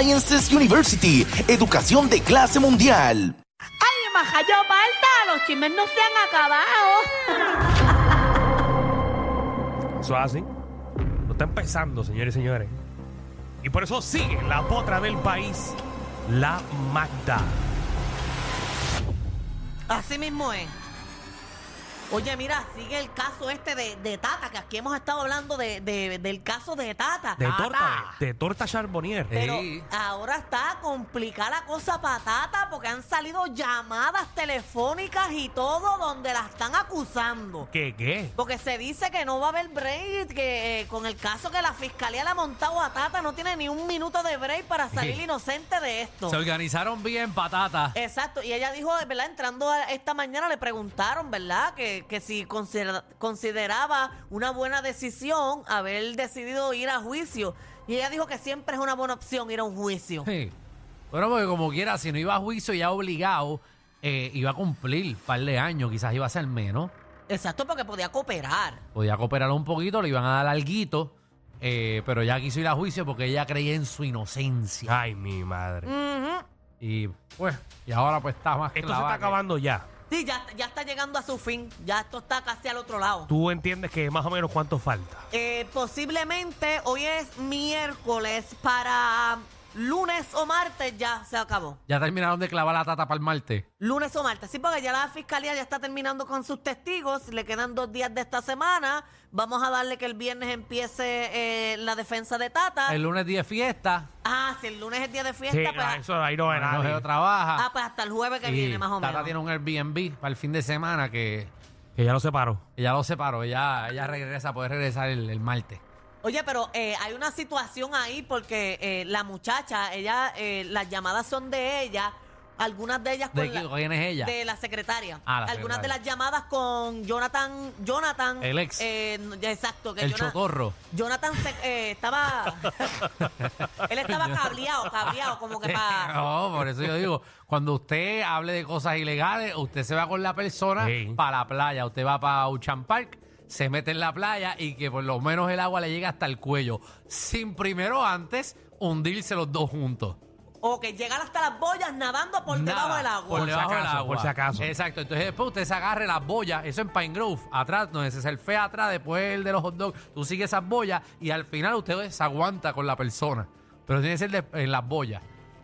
Sciences University, educación de clase mundial. ¡Ay, majayo falta! Los chismes no se han acabado. Eso es así. Lo está empezando, señores y señores. Y por eso sigue la potra del país, la Magda. Así mismo es. Oye, mira, sigue el caso este de, de Tata, que aquí hemos estado hablando de, de- del caso de Tata. De Tata. torta, de, de torta charbonnier. Pero Sí. ahora está complicada la cosa para Tata porque han salido llamadas telefónicas y todo donde la están acusando. ¿Qué, qué? Porque se dice que no va a haber break, que eh, con el caso que la fiscalía le ha montado a Tata no tiene ni un minuto de break para salir Sí. inocente de esto. Se organizaron bien, patata. Exacto, y ella dijo, ¿verdad? Entrando a- esta mañana le preguntaron, ¿verdad? Que, que si considera- consideraba una buena decisión haber decidido ir a juicio. Y ella dijo que siempre es una buena opción ir a un juicio. Sí. Bueno, porque como quiera, si no iba a juicio ya obligado, eh, iba a cumplir un par de años, quizás iba a ser menos. Exacto, porque podía cooperar. Podía cooperar un poquito, le iban a dar alguito, eh, pero ya quiso ir a juicio porque ella creía en su inocencia. Ay, mi madre. Y pues, y ahora pues está más Esto se está que- acabando ya. Sí, ya, ya está llegando a su fin. Ya esto está casi al otro lado. ¿Tú entiendes que más o menos cuánto falta? Eh, posiblemente hoy es miércoles para lunes o martes ya se acabó. Ya terminaron de clavar la tata para el martes. Lunes o martes. Sí, porque ya la fiscalía ya está terminando con sus testigos. Le quedan dos días de esta semana. Vamos a darle que el viernes empiece eh, la defensa de Tata. El lunes 10 fiesta, Ah, si el lunes es día de Sí, fiesta, pues, ah, eso ahí no va el nadie. Ojeo trabaja. ah, pues hasta el jueves que viene, más o Tata menos. tiene un Airbnb para el fin de semana que Que ya lo separó. ella lo separó. Ella, ella regresa, puede regresar el, el martes. Oye, pero eh, hay una situación ahí porque eh, la muchacha, ella, eh, las llamadas son de ella, algunas de ellas con ¿De la- quién es ella? De la secretaria. Ah, la algunas secretaria. de las llamadas con Jonathan, Jonathan. El ex. eh, exacto. Que el Jona- chotorro. Jonathan se- eh, estaba. él estaba cableado, cableado, como que para. No, por eso yo digo, cuando usted hable de cosas ilegales, usted se va con la persona Sí. para la playa. Usted va para Ocean Park, se mete en la playa y que por lo menos el agua le llegue hasta el cuello. Sin primero antes hundirse los dos juntos. O que llegar hasta las boyas nadando por debajo del agua. Por Por si debajo del acaso, agua. por si acaso. Exacto. Entonces después usted se agarre las boyas, eso en Pine Grove, atrás, donde se surfea atrás, después el de los hot dogs, tú sigues esas boyas y al final usted se aguanta con la persona. Pero tiene que ser de- en las boyas.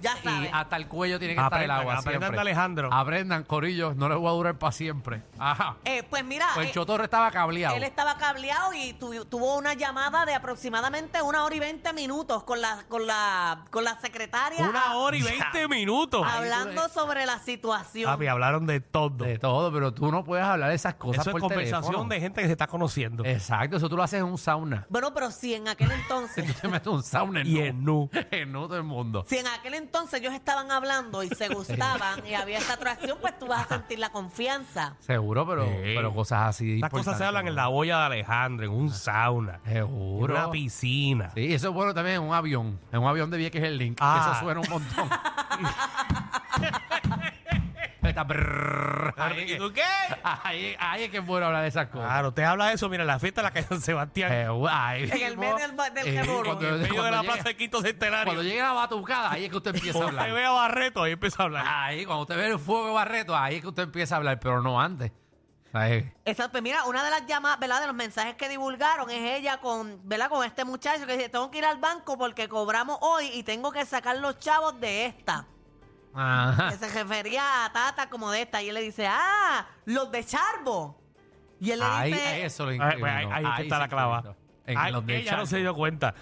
Ya Y sabes. hasta el cuello tiene que estar el Aprendan, agua aprendan siempre. de Alejandro. Aprendan, corillos, no les voy a durar para siempre. Ajá. Eh, pues mira. Pues eh, el chotorro estaba cableado. Él estaba cableado y tu- tuvo una llamada de aproximadamente una hora y veinte minutos con la, con la, con la secretaria. Una hora y veinte minutos. Hablando sobre la situación. Papi, hablaron de todo. De todo, pero tú no puedes hablar de esas cosas Eso es por conversación teléfono. de gente que se está conociendo. Exacto, eso tú lo haces en un sauna. Bueno, pero si en aquel Tú entonces, te metes en un sauna Y en nu. En nu todo el mundo. si en aquel entonces ellos estaban hablando y se gustaban y había esta atracción, pues tú vas a sentir la confianza. Seguro, pero, Sí. pero cosas así. Las cosas se hablan en la olla de Alejandro, en un sauna, en Seguro. una piscina. Sí, eso es bueno también en un avión. En un avión de Vieques el link. Ah. Eso suena un montón. Está brrrr. ahí, ¿Y que- tú qué? ahí- ahí es que es bueno hablar de esas cosas. Claro, usted habla de eso, mira, en la fiesta de la calle San Sebastián, Eh, ahí En el mismo, medio del ba- del eh, cuando- en medio de cuando la llega- plaza de Quinto Centenario. Cuando llegue la batucada, ahí es que usted empieza a Cuando hablar. usted ve a Barreto, ahí empieza a hablar. Ahí, cuando usted ve el fuego de Barreto, ahí es que usted empieza a hablar, pero no antes. Ahí. Exacto, pues mira, una de las llamadas, ¿verdad? De los mensajes que divulgaron es ella con, ¿verdad? Con este muchacho que dice, tengo que ir al banco porque cobramos hoy y tengo que sacar los chavos de esta. Ajá. Que se refería a Tata como de esta. Y él le dice, ah, los de Charbo. Y él le Ahí, dice, eso lo Ahí, pues, ahí- ahí es que está la clava. En Ay, los de ella no se dio cuenta.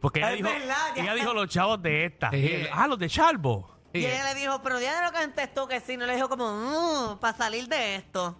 Porque ella, Es dijo, verdad, ya. ella dijo los chavos de esta. Sí. Y él, ah, los de Charbo. y ella le dijo, pero ya de lo que contestó que sí, no le dijo como, para salir de esto.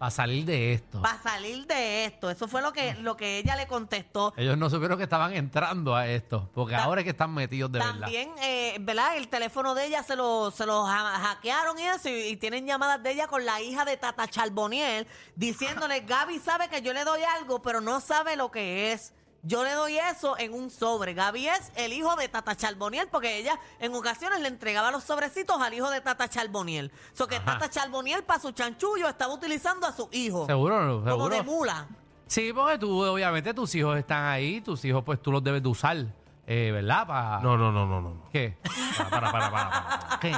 Para salir de esto. Para salir de esto. Eso fue lo que, lo que ella le contestó. Ellos no supieron que estaban entrando a esto, porque Ta- ahora es que están metidos de verdad. También, eh, ¿verdad? El teléfono de ella se lo, se lo ha- hackearon y eso, y, y tienen llamadas de ella con la hija de Tata Charboniel, diciéndole, Gaby sabe que yo le doy algo, pero no sabe lo que es. Yo le doy eso en un sobre. Gaby es el hijo de Tata Charboniel, porque ella en ocasiones le entregaba los sobrecitos al hijo de Tata Charboniel. So que Ajá. Tata Charboniel para su chanchullo estaba utilizando a su hijo. Seguro, Como seguro. de mula. Sí, porque tú, obviamente, tus hijos están ahí, tus hijos, pues tú los debes de usar eh, ¿verdad? Pa- No, no, no, no, no. no. ¿Qué? Para, para, para, para, para. ¿Qué?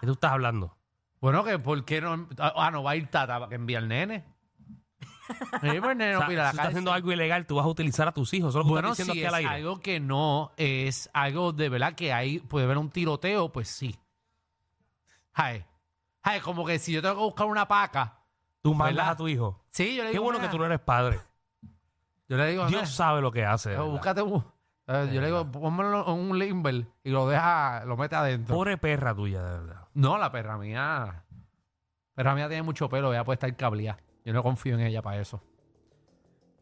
¿Qué tú estás hablando? Bueno, que ¿por qué no? Ah, no, va a ir Tata para que envíe al nene. Sí, pues O sea, la si estás cárcel. haciendo algo ilegal, tú vas a utilizar a tus hijos. Eso es lo que Bueno, diciendo si aquí es al aire. algo que no es algo de verdad que hay, puede haber un tiroteo, pues sí. Ay, ay, como que si yo tengo que buscar una paca, Tú mandas ¿verdad? a tu hijo. sí, yo le Qué digo, bueno que tú no eres padre. Yo le digo, Dios "Mira, sabe lo que hace. de eh, verdad. búscate un, eh, yo le digo, pónmelo en un limber y lo deja, lo mete adentro. Pobre perra tuya, de verdad. No, la perra mía, perra mía tiene mucho pelo, ella puede estar cableada. Yo no confío en ella para eso.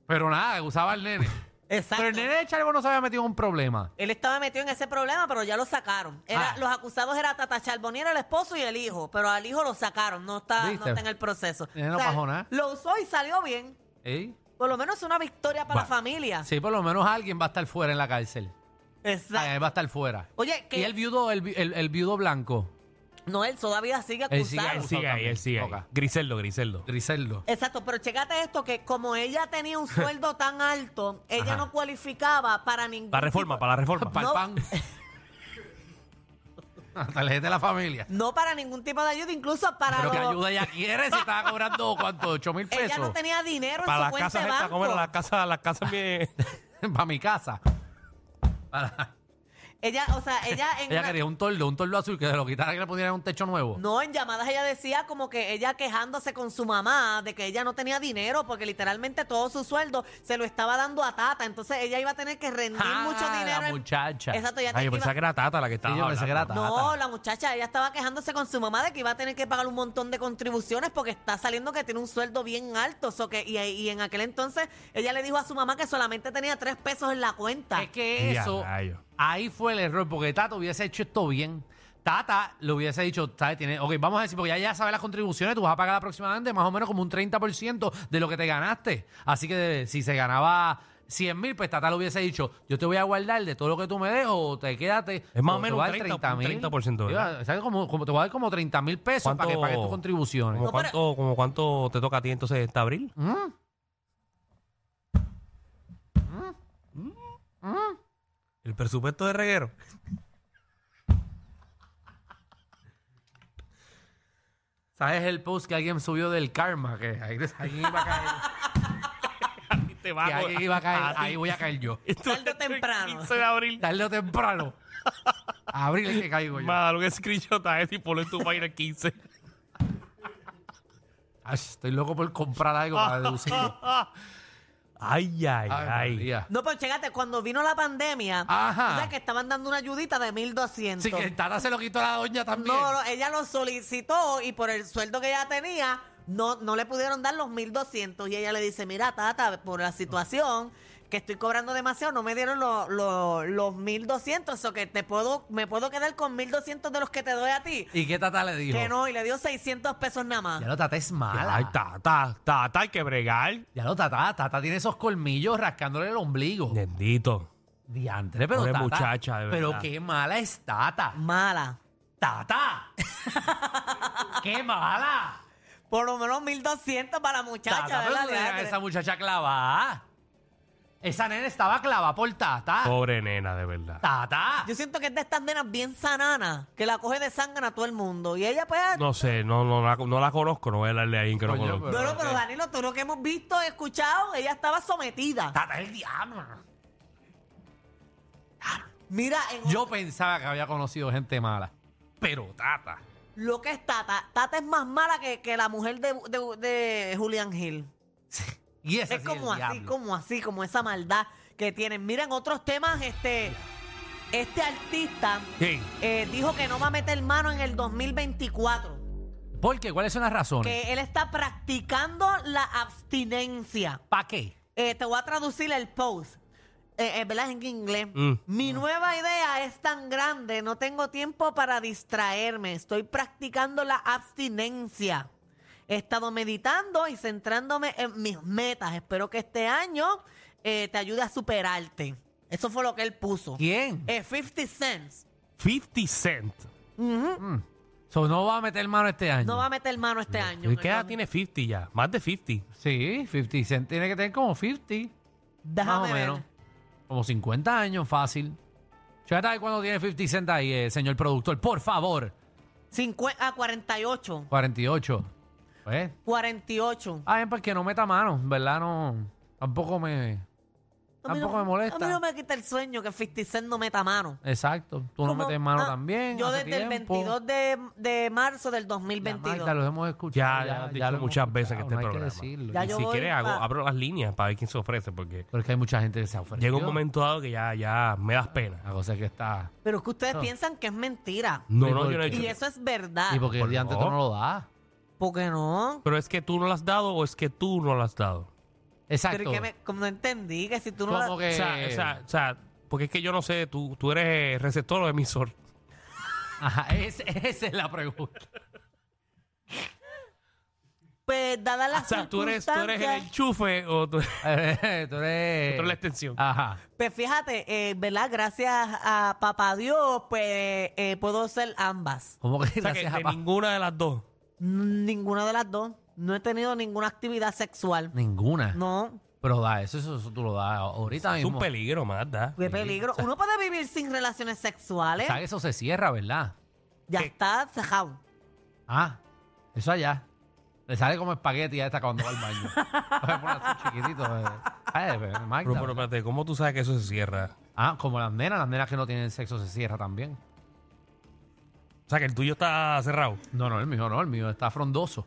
Pero nada, usaba al nene. Exacto. Pero el nene de Charbo no se había metido en un problema. Él estaba metido en ese problema, pero ya lo sacaron. Era, Ah. Los acusados eran Tata Charbonier, el esposo y el hijo, pero al hijo lo sacaron, no está, no ¿Viste? está en el proceso. Él no pasó nada. Lo usó y salió bien. ¿Eh? Por lo menos es una victoria para la familia. Sí, por lo menos alguien va a estar fuera en la cárcel. Exacto. Alguien va a estar fuera. Oye, que Y el viudo, el, vi- el- el viudo blanco, no, él todavía sigue Él sigue acusado. Él sigue ahí, él sigue ahí. Griseldo, Griseldo. Griseldo. Exacto, pero checate esto, que como ella tenía un sueldo tan alto, ella Ajá. no cualificaba para ningún Para reforma, tipo- para la reforma. Para el pan. Tarjeta de la familia. No para ningún tipo de ayuda, incluso para Pero que los- ayuda ella quiere si estaba cobrando, ¿cuánto? ¿8 mil Ella pesos? no tenía dinero en Para su las cuenta casas de estas, banco. ¿cómo era? Las casas, las casas bien... Para mi casa. Para- Ella, o sea, ella en ella una- quería un toldo, un toldo azul que se lo quitara y le pusieran un techo nuevo. No, en llamadas ella decía como que ella quejándose con su mamá de que ella no tenía dinero porque literalmente todo su sueldo se lo estaba dando a Tata. Entonces ella iba a tener que rendir Ah, mucho dinero. la en- muchacha. Exacto, ella Ay, yo pensaba iba- que era Tata la que estaba Sí, yo pensé que era hablando. Tata. No, la muchacha, ella estaba quejándose con su mamá de que iba a tener que pagar un montón de contribuciones porque está saliendo que tiene un sueldo bien alto. So que, y, y en aquel entonces ella le dijo a su mamá que solamente tenía tres pesos en la cuenta. Es que Ya, eso, rayos. Ahí fue el error, porque Tata hubiese hecho esto bien. Tata le hubiese dicho, ¿sabes? Tiene, ok, vamos a decir, porque ya ya sabes las contribuciones, tú vas a pagar aproximadamente más o menos como un 30% de lo que te ganaste. Así que si se ganaba 100 mil, pues Tata le hubiese dicho, yo te voy a guardar de todo lo que tú me des o te quédate. Es más o menos un dar 30, un 30%, ¿verdad? Iba- ¿sabes? Como, como te voy a dar como 30 mil pesos para que pagues tus contribuciones. como No, pero- cuánto, como cuánto te toca a ti entonces este abril? ¿Mm? El presupuesto de reguero. ¿Sabes el post que alguien subió del karma? Que ahí, alguien iba a caer. Te que alguien iba a caer. ti. Ahí voy a caer yo. Tarde o temprano. 15 de abril. Tarde o temprano. Abril es que caigo yo. Más, un screenshot a ese y ponlo en tu página el 15. Ay, estoy loco por comprar algo para deducirlo. Ay, ay, Ay. María. No, pero chécate, cuando vino la pandemia, Ajá. o sea, que estaban dando una ayudita de 1.200. Sí, que el Tata se lo quitó a la doña también. No, no, ella lo solicitó y por el sueldo que ella tenía, no, no le pudieron dar los 1.200. Y ella le dice, mira, Tata, por la situación que estoy cobrando demasiado, no me dieron lo- lo- los 1.200, o que te puedo, me puedo quedar con 1.200 de los que te doy a ti. ¿Y qué Tata le dijo? Que no, y le dio 600 pesos nada más. Ya lo Tata es mala. Ay, tata, tata, hay que bregar. Ya lo Tata, Tata tiene esos colmillos rascándole el ombligo. Bendito. Diantre, pero Pobre Tata. muchacha, de Pero verdad. qué mala es Tata. Mala. Tata. qué mala. Por lo menos 1.200 para la muchacha, Tata, pero ¿verdad, tú a esa muchacha clavada. Esa nena estaba clavada por Tata. Pobre nena, de verdad. Tata. Yo siento que es de estas nenas bien sananas, que la coge de sangre a todo el mundo. Y ella pues... No sé, no, no, la, no la conozco, no voy a darle ahí que no Coño, conozco. pero- Bueno, pero. Danilo, todo lo que hemos visto, escuchado, ella estaba sometida. Tata es el diablo. Mira, en Yo pensaba que había conocido gente mala. Pero Tata. Lo que es Tata, Tata es más mala que, que la mujer de, de- de Julian Hill. Y Es sí como así, diablo. como así, como esa maldad que tienen. Miren, otros temas, este, este artista eh, dijo que no va a meter mano en el 2024. ¿Por qué? ¿Cuáles son las razones? Que él está practicando la abstinencia. ¿Para qué? Eh, te voy a traducir el post. Eh, eh, ¿Verdad? En inglés. Mm. Mi nueva idea es tan grande, no tengo tiempo para distraerme. Estoy practicando la abstinencia. He estado meditando y centrándome en mis metas. Espero que este año eh, te ayude a superarte. Eso fue lo que él puso. ¿Quién? Eh, 50 cents. 50 Cent. Ujú. So, no va a meter mano este año. No va a meter mano este año. ¿Y qué edad tiene 50 ya? Más de 50. Sí, 50 Cent tiene que tener como 50. Déjame más o ver. menos. Como 50 años, fácil. Chécate ahí cuando tiene 50 Cent ahí, eh, señor productor. Por favor. 50, ah, 48. 48. Pues. 48. Ah, bien, pues que no meta mano, ¿verdad? No. Tampoco me. A mí Tampoco no- me molesta. A mí no me quita el sueño que 50 Cent no meta mano. Exacto. Tú no Como- metes mano ah, también. Yo hace desde el tiempo. 22 de, de marzo del Ya, 2022. Magda, los hemos escuchado. Ya, ya has dicho lo hemos muchas veces que escuchado, este no hay programa. decirlo. Ya y yo si voy quieres, hago- pa- abro las líneas para ver quién se ofrece, porque Pero es que hay mucha gente que se ha ofrecido. llega un momento dado que ya, ya me das pena. La cosa es que está. Pero es que ustedes No. piensan que es mentira. No, ¿Y no, por yo no he qué? dicho Y eso es verdad. ¿Y porque el Por día antes tú no lo das? ¿Por qué no? Pero es que tú no lo has dado o es que tú no lo has dado. Exacto. Pero es que me, como no entendí que si tú no... Como la- que. O, sea, o, sea, o sea, porque es que yo no sé, tú, tú eres receptor o emisor. Ajá, es- esa es la pregunta. Pues dadas las O sea, tú eres, tú eres el circunstancias, enchufe o tú, tú tú eres. eres la extensión. Ajá. Pues fíjate, eh, ¿verdad? Gracias a papá Dios, pues eh, puedo ser ambas. ¿Cómo que O sea, que gracias a de pa- ninguna de las dos. N- Ninguna de las dos. No he tenido ninguna actividad sexual. Ninguna. No, Pero da, eso, eso, eso tú lo das ahorita Es mismo. un peligro, Magda. qué peligro. Uno puede vivir sin relaciones sexuales. O sea, que eso se cierra, ¿verdad? Ya ¿Qué? está cejado. Ah, eso allá. Le sale como espagueti a esta cuando va al baño. Se pone así chiquitito. eh. Ay, Magda, Pero, pero espérate, ¿cómo tú sabes que eso se cierra? Ah, como las nenas, las nenas que no tienen sexo se cierra también. O sea, que el tuyo está cerrado. No, no, el mío no, el mío está frondoso.